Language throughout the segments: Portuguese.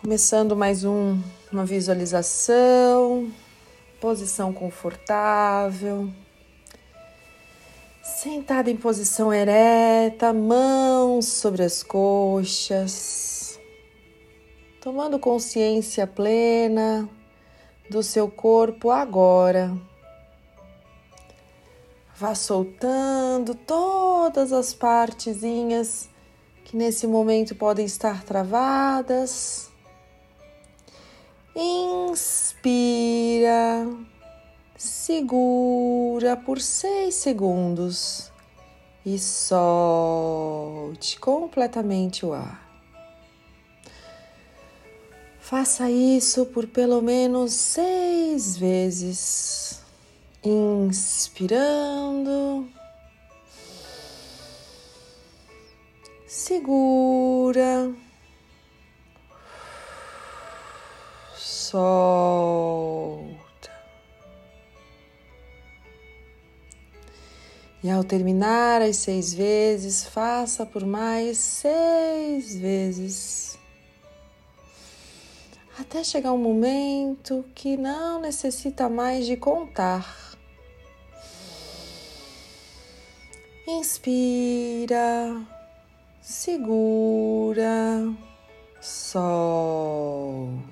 Começando mais um, uma visualização, posição confortável. Sentada em posição ereta, mãos sobre as coxas, tomando consciência plena do seu corpo agora. Vá soltando todas as partezinhas que nesse momento podem estar travadas Inspira, segura por seis segundos e solte completamente o ar. Faça isso por pelo menos seis vezes, inspirando, segura. Solta. E ao terminar as seis vezes, faça por mais seis vezes. Até chegar um momento que não necessita mais de contar. Inspira, segura, solta.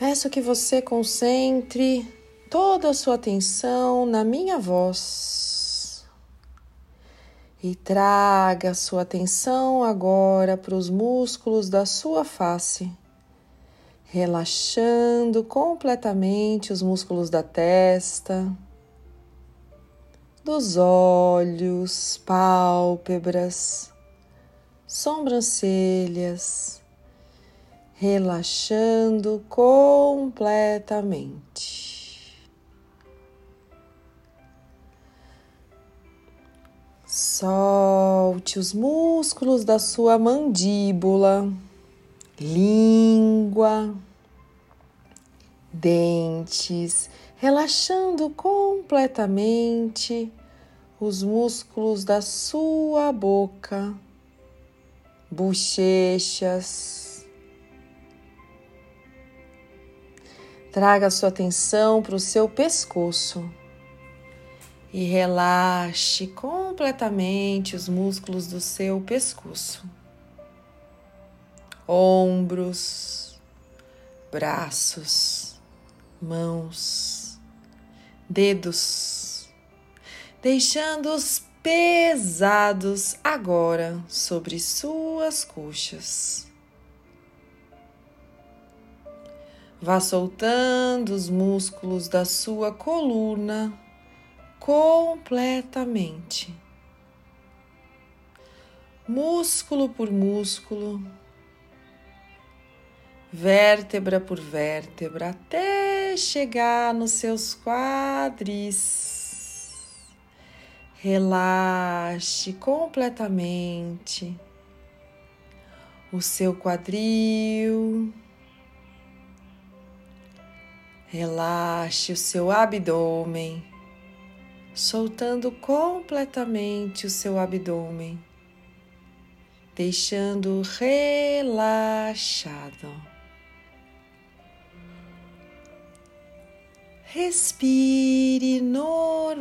Peço que você concentre toda a sua atenção na minha voz e traga a sua atenção agora para os músculos da sua face, relaxando completamente os músculos da testa, dos olhos, pálpebras, sobrancelhas relaxando completamente. Solte os músculos da sua mandíbula, língua, dentes, relaxando completamente os músculos da sua boca, bochechas Traga sua atenção para o seu pescoço. E relaxe completamente os músculos do seu pescoço, ombros, braços, mãos, dedos, deixando-os pesados agora sobre suas coxas. Vá soltando os músculos da sua coluna completamente, músculo por músculo, vértebra por vértebra, até chegar nos seus quadris. Relaxe completamente o seu quadril Relaxe o seu abdômen, soltando completamente o seu abdômen, deixando relaxado. Respire normalmente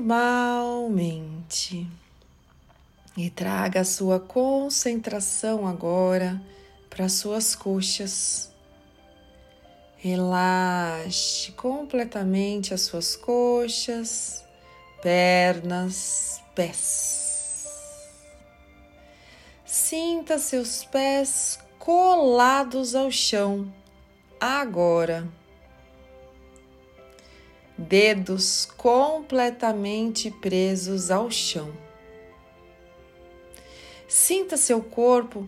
e traga a sua concentração agora para suas coxas Relaxe completamente as suas coxas, pernas, pés. Sinta seus pés colados ao chão agora. Dedos completamente presos ao chão. Sinta seu corpo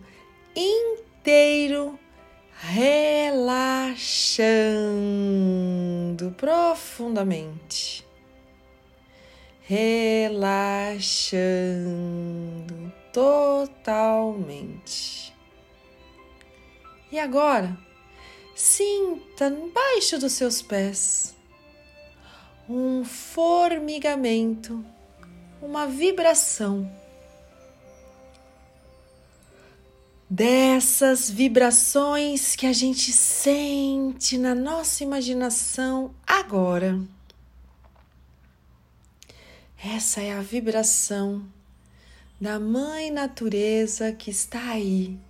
inteiro relaxando profundamente, relaxando totalmente. E agora, sinta embaixo dos seus pés um formigamento uma vibração. Dessas vibrações que a gente sente na nossa imaginação agora. Essa é a vibração da Mãe Natureza que está aí,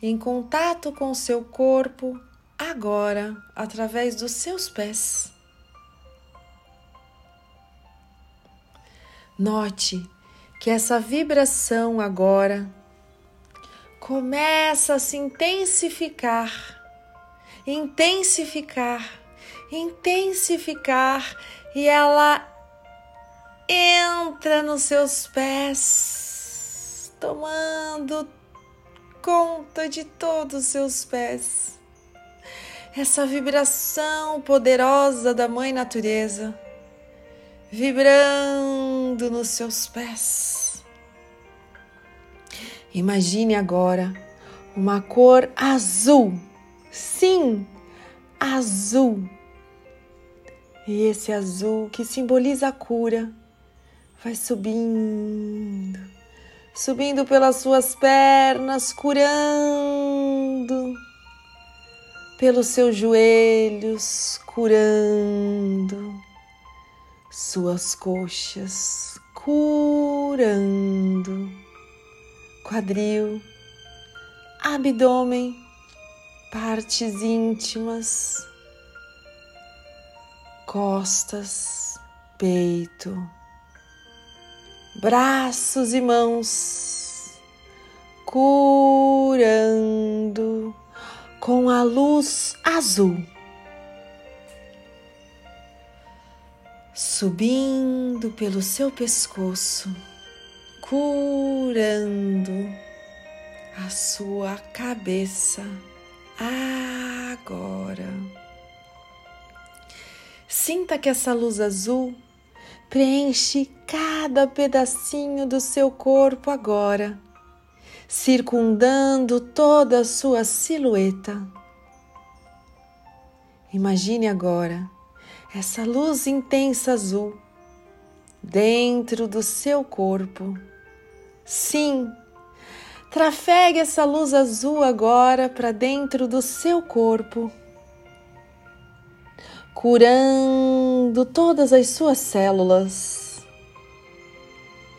em contato com o seu corpo agora, através dos seus pés. Note que essa vibração agora começa a se intensificar, intensificar, intensificar e ela entra nos seus pés, tomando conta de todos os seus pés. Essa vibração poderosa da Mãe Natureza, vibrando nos seus pés. Imagine agora uma cor azul, sim, azul. E esse azul que simboliza a cura vai subindo, subindo pelas suas pernas, curando, pelos seus joelhos, curando, suas coxas, curando, quadril, abdômen, partes íntimas, costas, peito braços e mãos, curando com a luz azul, subindo pelo seu pescoço, curando a sua cabeça agora. Sinta que essa luz azul Preenche cada pedacinho do seu corpo agora, circundando toda a sua silhueta. Imagine agora essa luz intensa azul dentro do seu corpo. Sim, trafegue essa luz azul agora para dentro do seu corpo curando todas as suas células.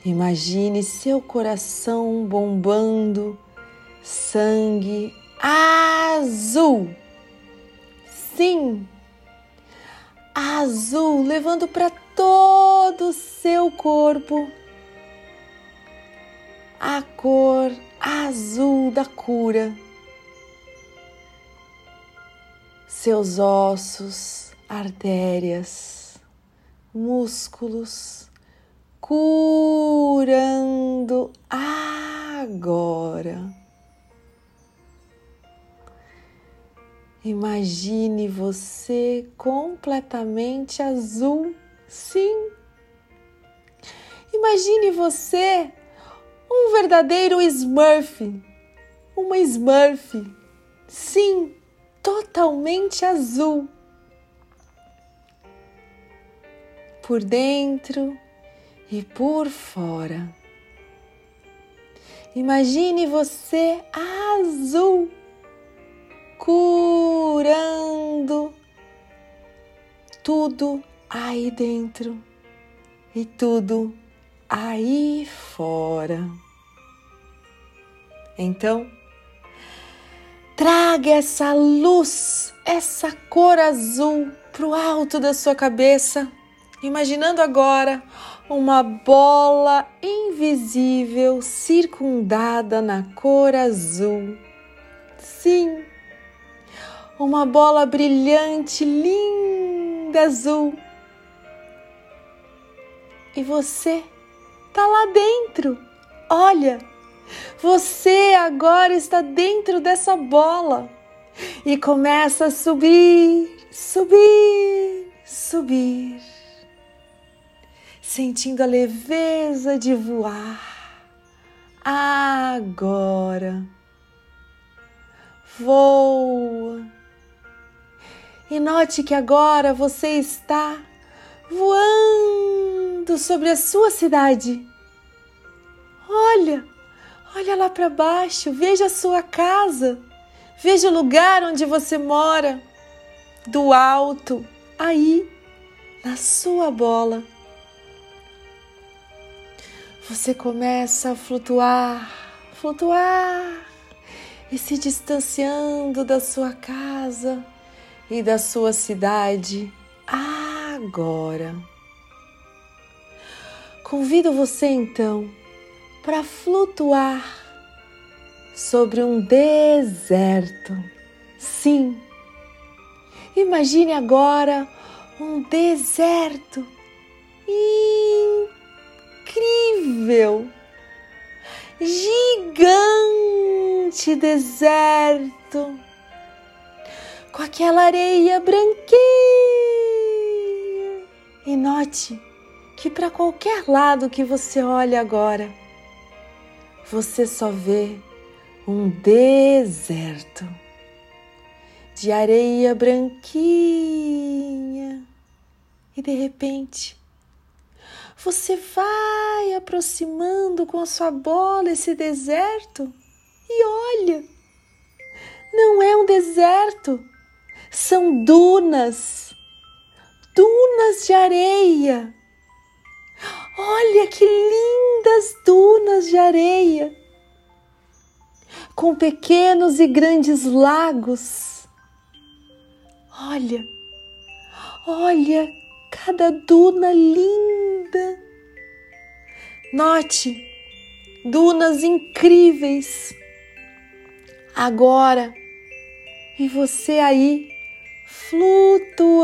Imagine seu coração bombando sangue azul. Sim, azul, levando para todo o seu corpo a cor azul da cura. Seus ossos artérias, músculos, curando agora. Imagine você completamente azul, sim. Imagine você um verdadeiro Smurf, uma Smurf, sim, totalmente azul. por dentro e por fora. Imagine você azul, curando tudo aí dentro e tudo aí fora. Então, traga essa luz, essa cor azul para o alto da sua cabeça imaginando agora uma bola invisível circundada na cor azul. Sim, uma bola brilhante, linda azul. E você tá lá dentro. Olha, você agora está dentro dessa bola e começa a subir, subir, subir sentindo a leveza de voar. Agora voa. E note que agora você está voando sobre a sua cidade. Olha, olha lá para baixo, veja a sua casa, veja o lugar onde você mora, do alto, aí, na sua bola. Você começa a flutuar, flutuar e se distanciando da sua casa e da sua cidade agora. Convido você então para flutuar sobre um deserto. Sim, imagine agora um deserto incrível, gigante deserto, com aquela areia branquinha. E note que para qualquer lado que você olhe agora, você só vê um deserto de areia branquinha. E de repente, você vai aproximando com a sua bola esse deserto e olha, não é um deserto, são dunas, dunas de areia Olha que lindas dunas de areia, com pequenos e grandes lagos. Olha, olha cada duna linda. Note dunas incríveis. Agora, e você aí flutuando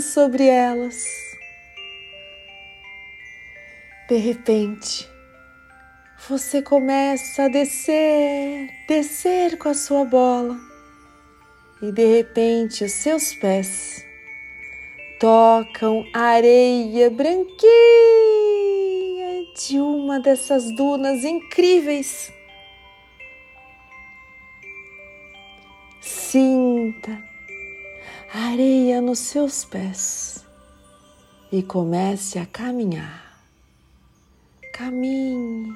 sobre elas. De repente, você começa a descer, descer com a sua bola, e de repente os seus pés tocam a areia branquinha de uma dessas dunas incríveis. Sinta a areia nos seus pés e comece a caminhar. Caminhe,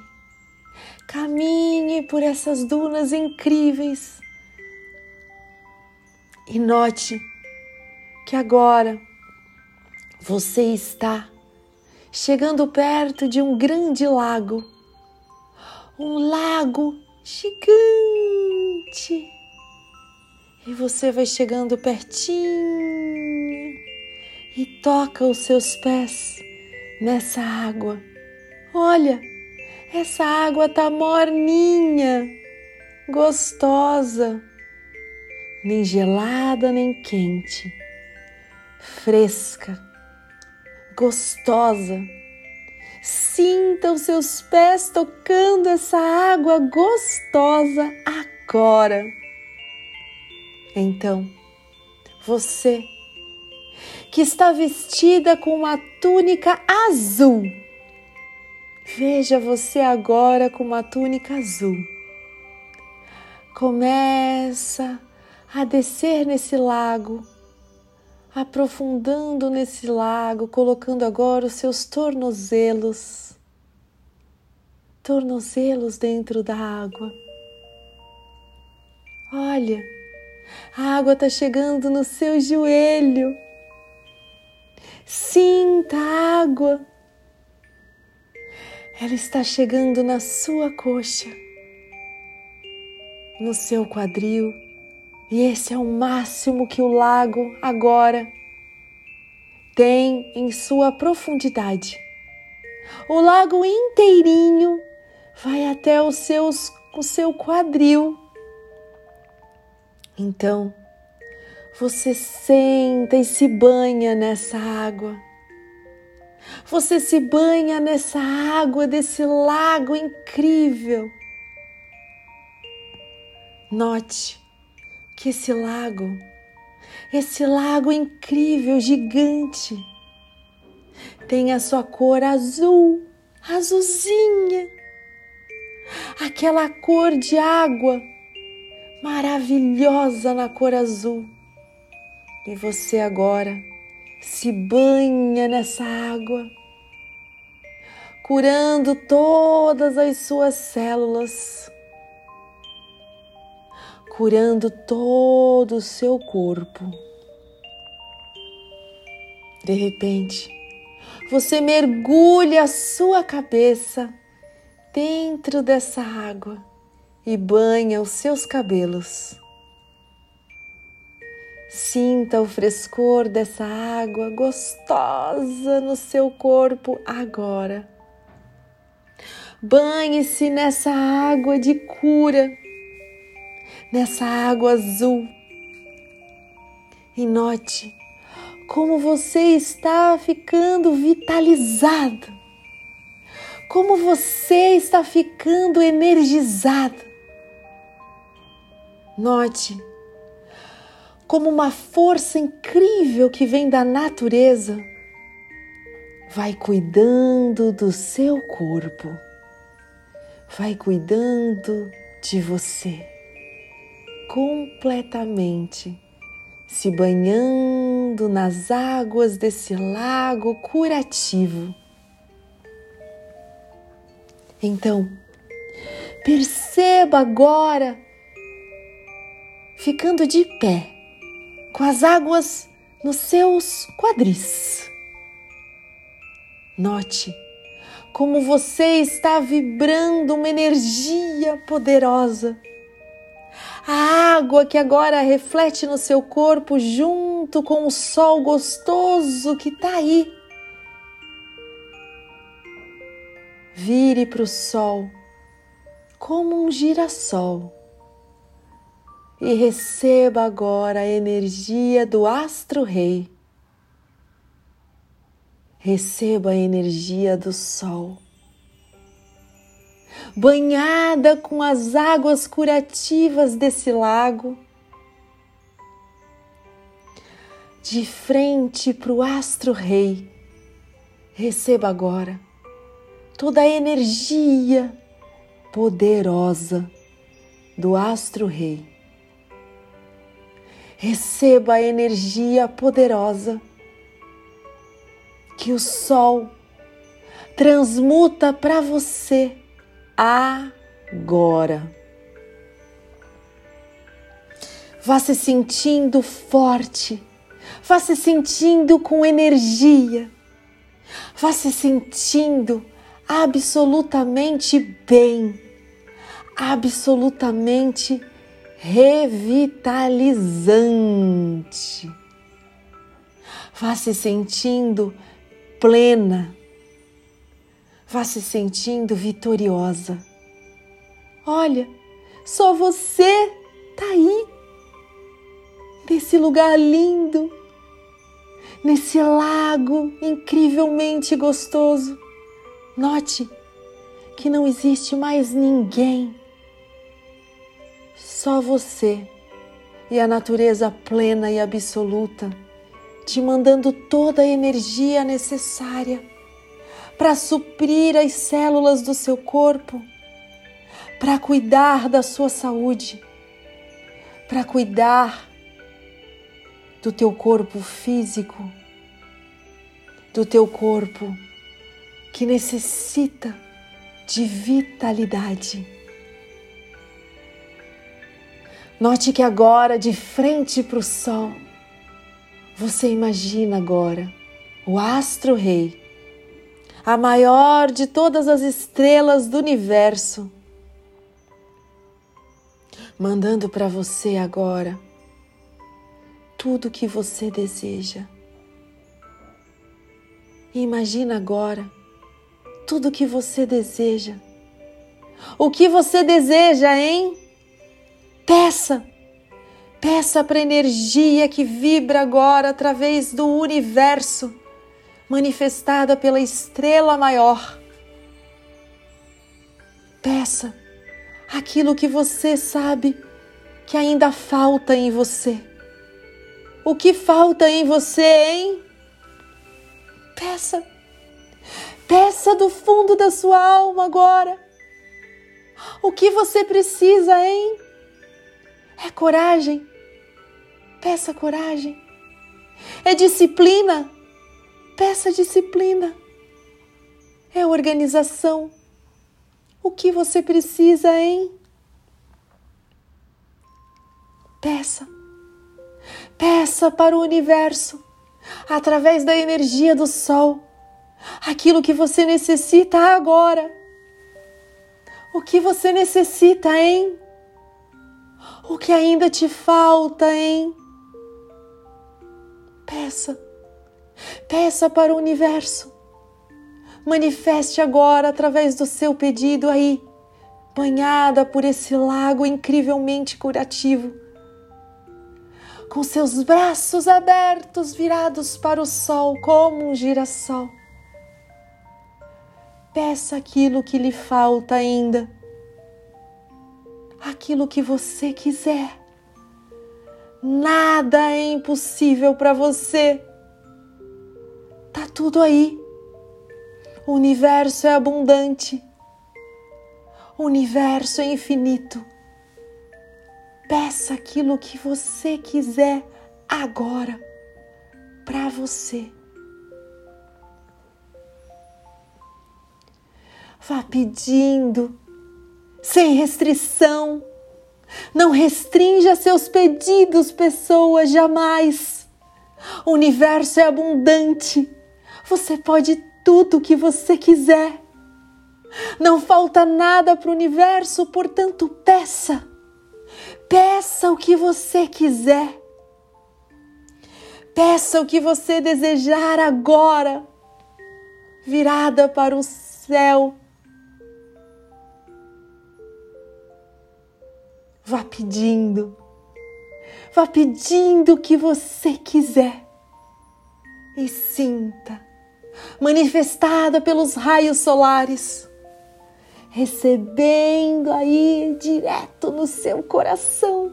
caminhe por essas dunas incríveis. E note que agora você está chegando perto de um grande lago, um lago gigante. E você vai chegando pertinho e toca os seus pés nessa água Olha, essa água tá morninha, gostosa, nem gelada nem quente, fresca, gostosa. Sinta os seus pés tocando essa água gostosa agora. Então, você que está vestida com uma túnica azul, Veja você agora com uma túnica azul. Começa a descer nesse lago, aprofundando nesse lago, colocando agora os seus tornozelos, tornozelos dentro da água. Olha, a água está chegando no seu joelho. Sinta a água ela está chegando na sua coxa, no seu quadril, e esse é o máximo que o lago agora tem em sua profundidade. O lago inteirinho vai até os seus, o seu quadril. Então, você senta e se banha nessa água você se banha nessa água desse lago incrível. Note que esse lago, esse lago incrível, gigante, tem a sua cor azul, azulzinha, aquela cor de água maravilhosa na cor azul. E você agora se banha nessa água curando todas as suas células, curando todo o seu corpo. De repente, você mergulha a sua cabeça dentro dessa água e banha os seus cabelos. Sinta o frescor dessa água gostosa no seu corpo agora. Banhe-se nessa água de cura, nessa água azul. E note como você está ficando vitalizado, como você está ficando energizado. Note como uma força incrível que vem da natureza vai cuidando do seu corpo, vai cuidando de você completamente, se banhando nas águas desse lago curativo. Então, perceba agora, ficando de pé, com as águas nos seus quadris. Note como você está vibrando uma energia poderosa. A água que agora reflete no seu corpo junto com o sol gostoso que está aí. Vire para o sol como um girassol e receba agora a energia do astro-rei. Receba a energia do sol. Banhada com as águas curativas desse lago, de frente para o astro-rei, receba agora toda a energia poderosa do astro-rei receba a energia poderosa que o sol transmuta para você agora. Vá se sentindo forte, vá se sentindo com energia, vá se sentindo absolutamente bem, absolutamente revitalizante. Vá se sentindo plena, vá se sentindo vitoriosa. Olha, só você tá aí, nesse lugar lindo, nesse lago incrivelmente gostoso. Note que não existe mais ninguém só você e a natureza plena e absoluta te mandando toda a energia necessária para suprir as células do seu corpo, para cuidar da sua saúde, para cuidar do teu corpo físico, do teu corpo que necessita de vitalidade. Note que agora, de frente para o sol, você imagina agora o astro-rei, a maior de todas as estrelas do universo, mandando para você agora tudo o que você deseja. Imagina agora tudo o que você deseja. O que você deseja, hein? Peça, peça para a energia que vibra agora através do universo, manifestada pela estrela maior. Peça aquilo que você sabe que ainda falta em você. O que falta em você, hein? Peça. Peça do fundo da sua alma agora. O que você precisa, hein? É coragem. Peça coragem. É disciplina. Peça disciplina. é organização. O que você precisa, hein? Peça. Peça para o universo, através da energia do sol, aquilo que você necessita agora. O que você necessita, hein? O que ainda te falta, hein? Peça. Peça para o universo. Manifeste agora através do seu pedido aí, banhada por esse lago incrivelmente curativo. Com seus braços abertos virados para o sol como um girassol. Peça aquilo que lhe falta ainda. Aquilo que você quiser. Nada é impossível para você. Tá tudo aí. O universo é abundante. O universo é infinito. Peça aquilo que você quiser agora para você. Vá pedindo, sem restrição. Não restrinja seus pedidos, pessoa, jamais. O universo é abundante. Você pode tudo o que você quiser. Não falta nada para o universo, portanto, peça. Peça o que você quiser. Peça o que você desejar agora, virada para o céu. Vá pedindo, vá pedindo o que você quiser e sinta, manifestada pelos raios solares, recebendo aí direto no seu coração,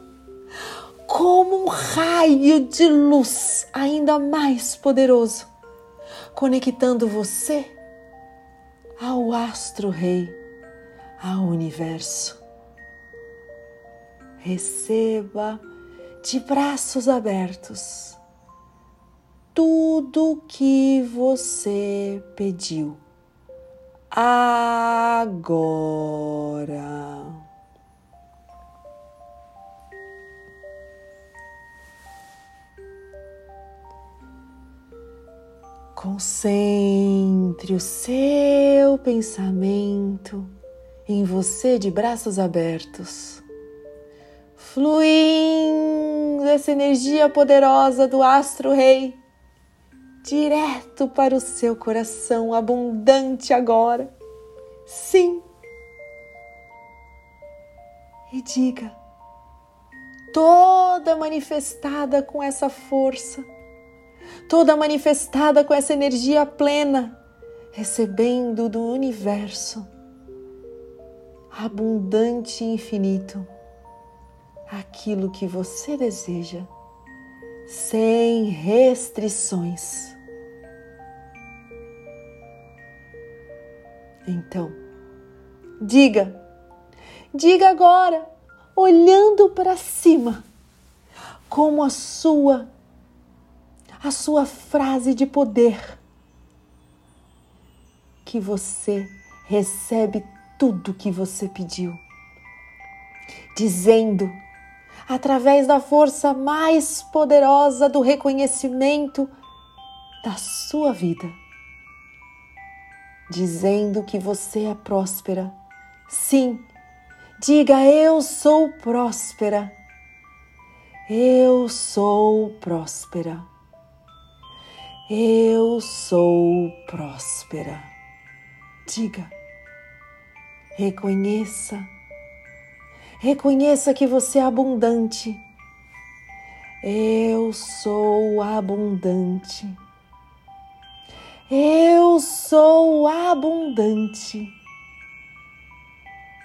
como um raio de luz ainda mais poderoso, conectando você ao astro-rei, ao universo. Receba de braços abertos tudo que você pediu agora. Concentre o seu pensamento em você de braços abertos, fluindo essa energia poderosa do astro rei direto para o seu coração abundante agora. Sim. E diga, toda manifestada com essa força, toda manifestada com essa energia plena, recebendo do universo abundante e infinito aquilo que você deseja, sem restrições. Então, diga, diga agora, olhando para cima, como a sua a sua frase de poder que você recebe tudo que você pediu, dizendo através da força mais poderosa do reconhecimento da sua vida dizendo que você é próspera. Sim, diga: Eu sou próspera. Eu sou próspera. Eu sou próspera. Diga, reconheça, reconheça que você é abundante. Eu sou abundante. Eu sou abundante.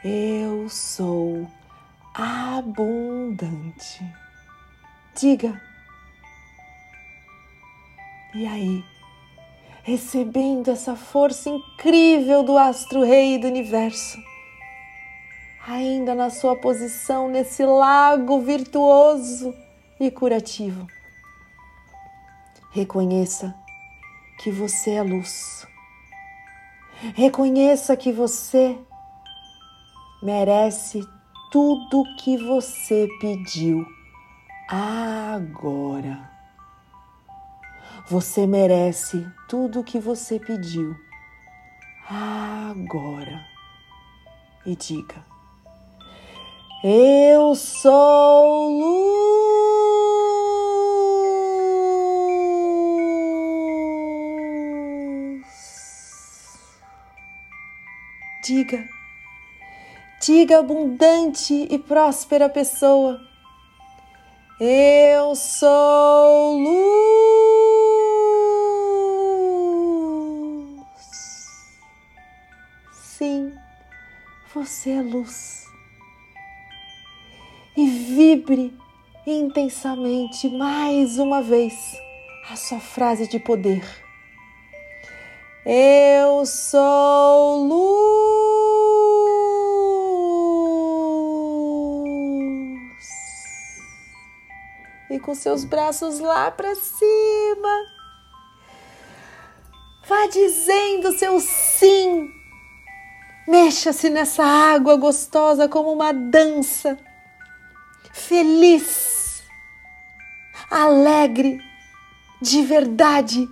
Eu sou abundante. Diga. E aí, recebendo essa força incrível do astro-rei do universo, ainda na sua posição nesse lago virtuoso e curativo, reconheça que você é luz. Reconheça que você merece tudo que você pediu agora. Você merece tudo que você pediu agora. E diga: Eu sou luz. Diga diga abundante e próspera pessoa. Eu sou luz. Sim, você é luz. Vibre intensamente mais uma vez a sua frase de poder. Eu sou luz. e com seus braços lá para cima. Vá dizendo seu sim. Mexa-se nessa água gostosa como uma dança. Feliz, alegre, de verdade,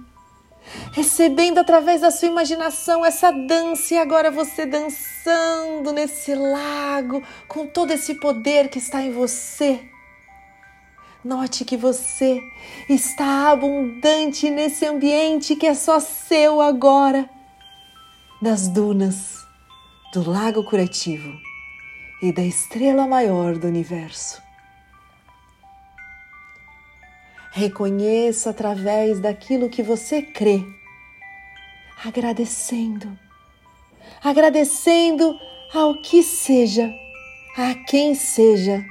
recebendo através da sua imaginação essa dança e agora você dançando nesse lago com todo esse poder que está em você Note que você está abundante nesse ambiente que é só seu agora, nas dunas do Lago Curativo e da estrela maior do universo. Reconheça através daquilo que você crê, agradecendo, agradecendo ao que seja, a quem seja.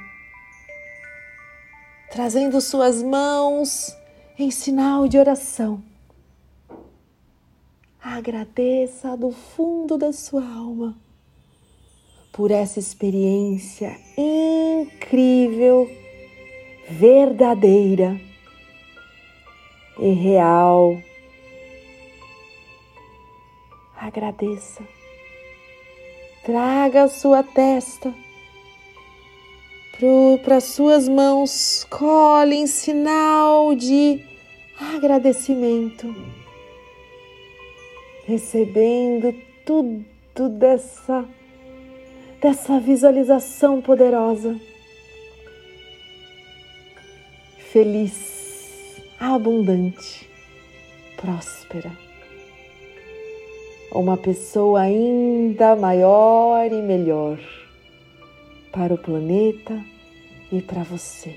Trazendo suas mãos em sinal de oração. Agradeça do fundo da sua alma por essa experiência incrível, verdadeira e real. Agradeça. Traga a sua testa para suas mãos, cole em sinal de agradecimento, recebendo tudo dessa, dessa visualização poderosa. Feliz, abundante, próspera. Uma pessoa ainda maior e melhor para o planeta e para você.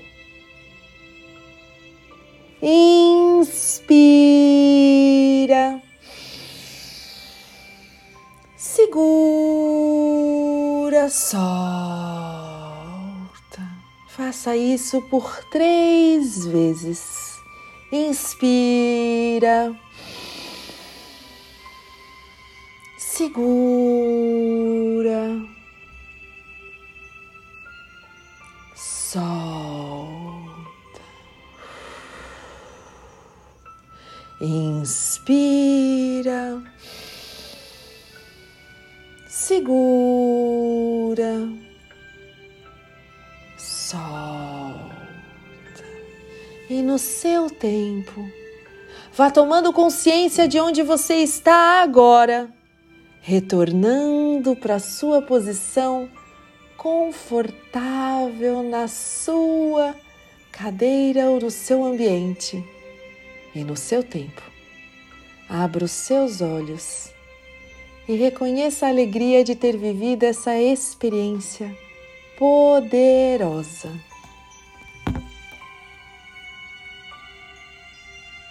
Inspira. Segura, solta. Faça isso por três vezes. Inspira. Segura solta. Inspira, segura, E no seu tempo, vá tomando consciência de onde você está agora, retornando para sua posição confortável na sua cadeira ou no seu ambiente e no seu tempo. Abra os seus olhos e reconheça a alegria de ter vivido essa experiência poderosa.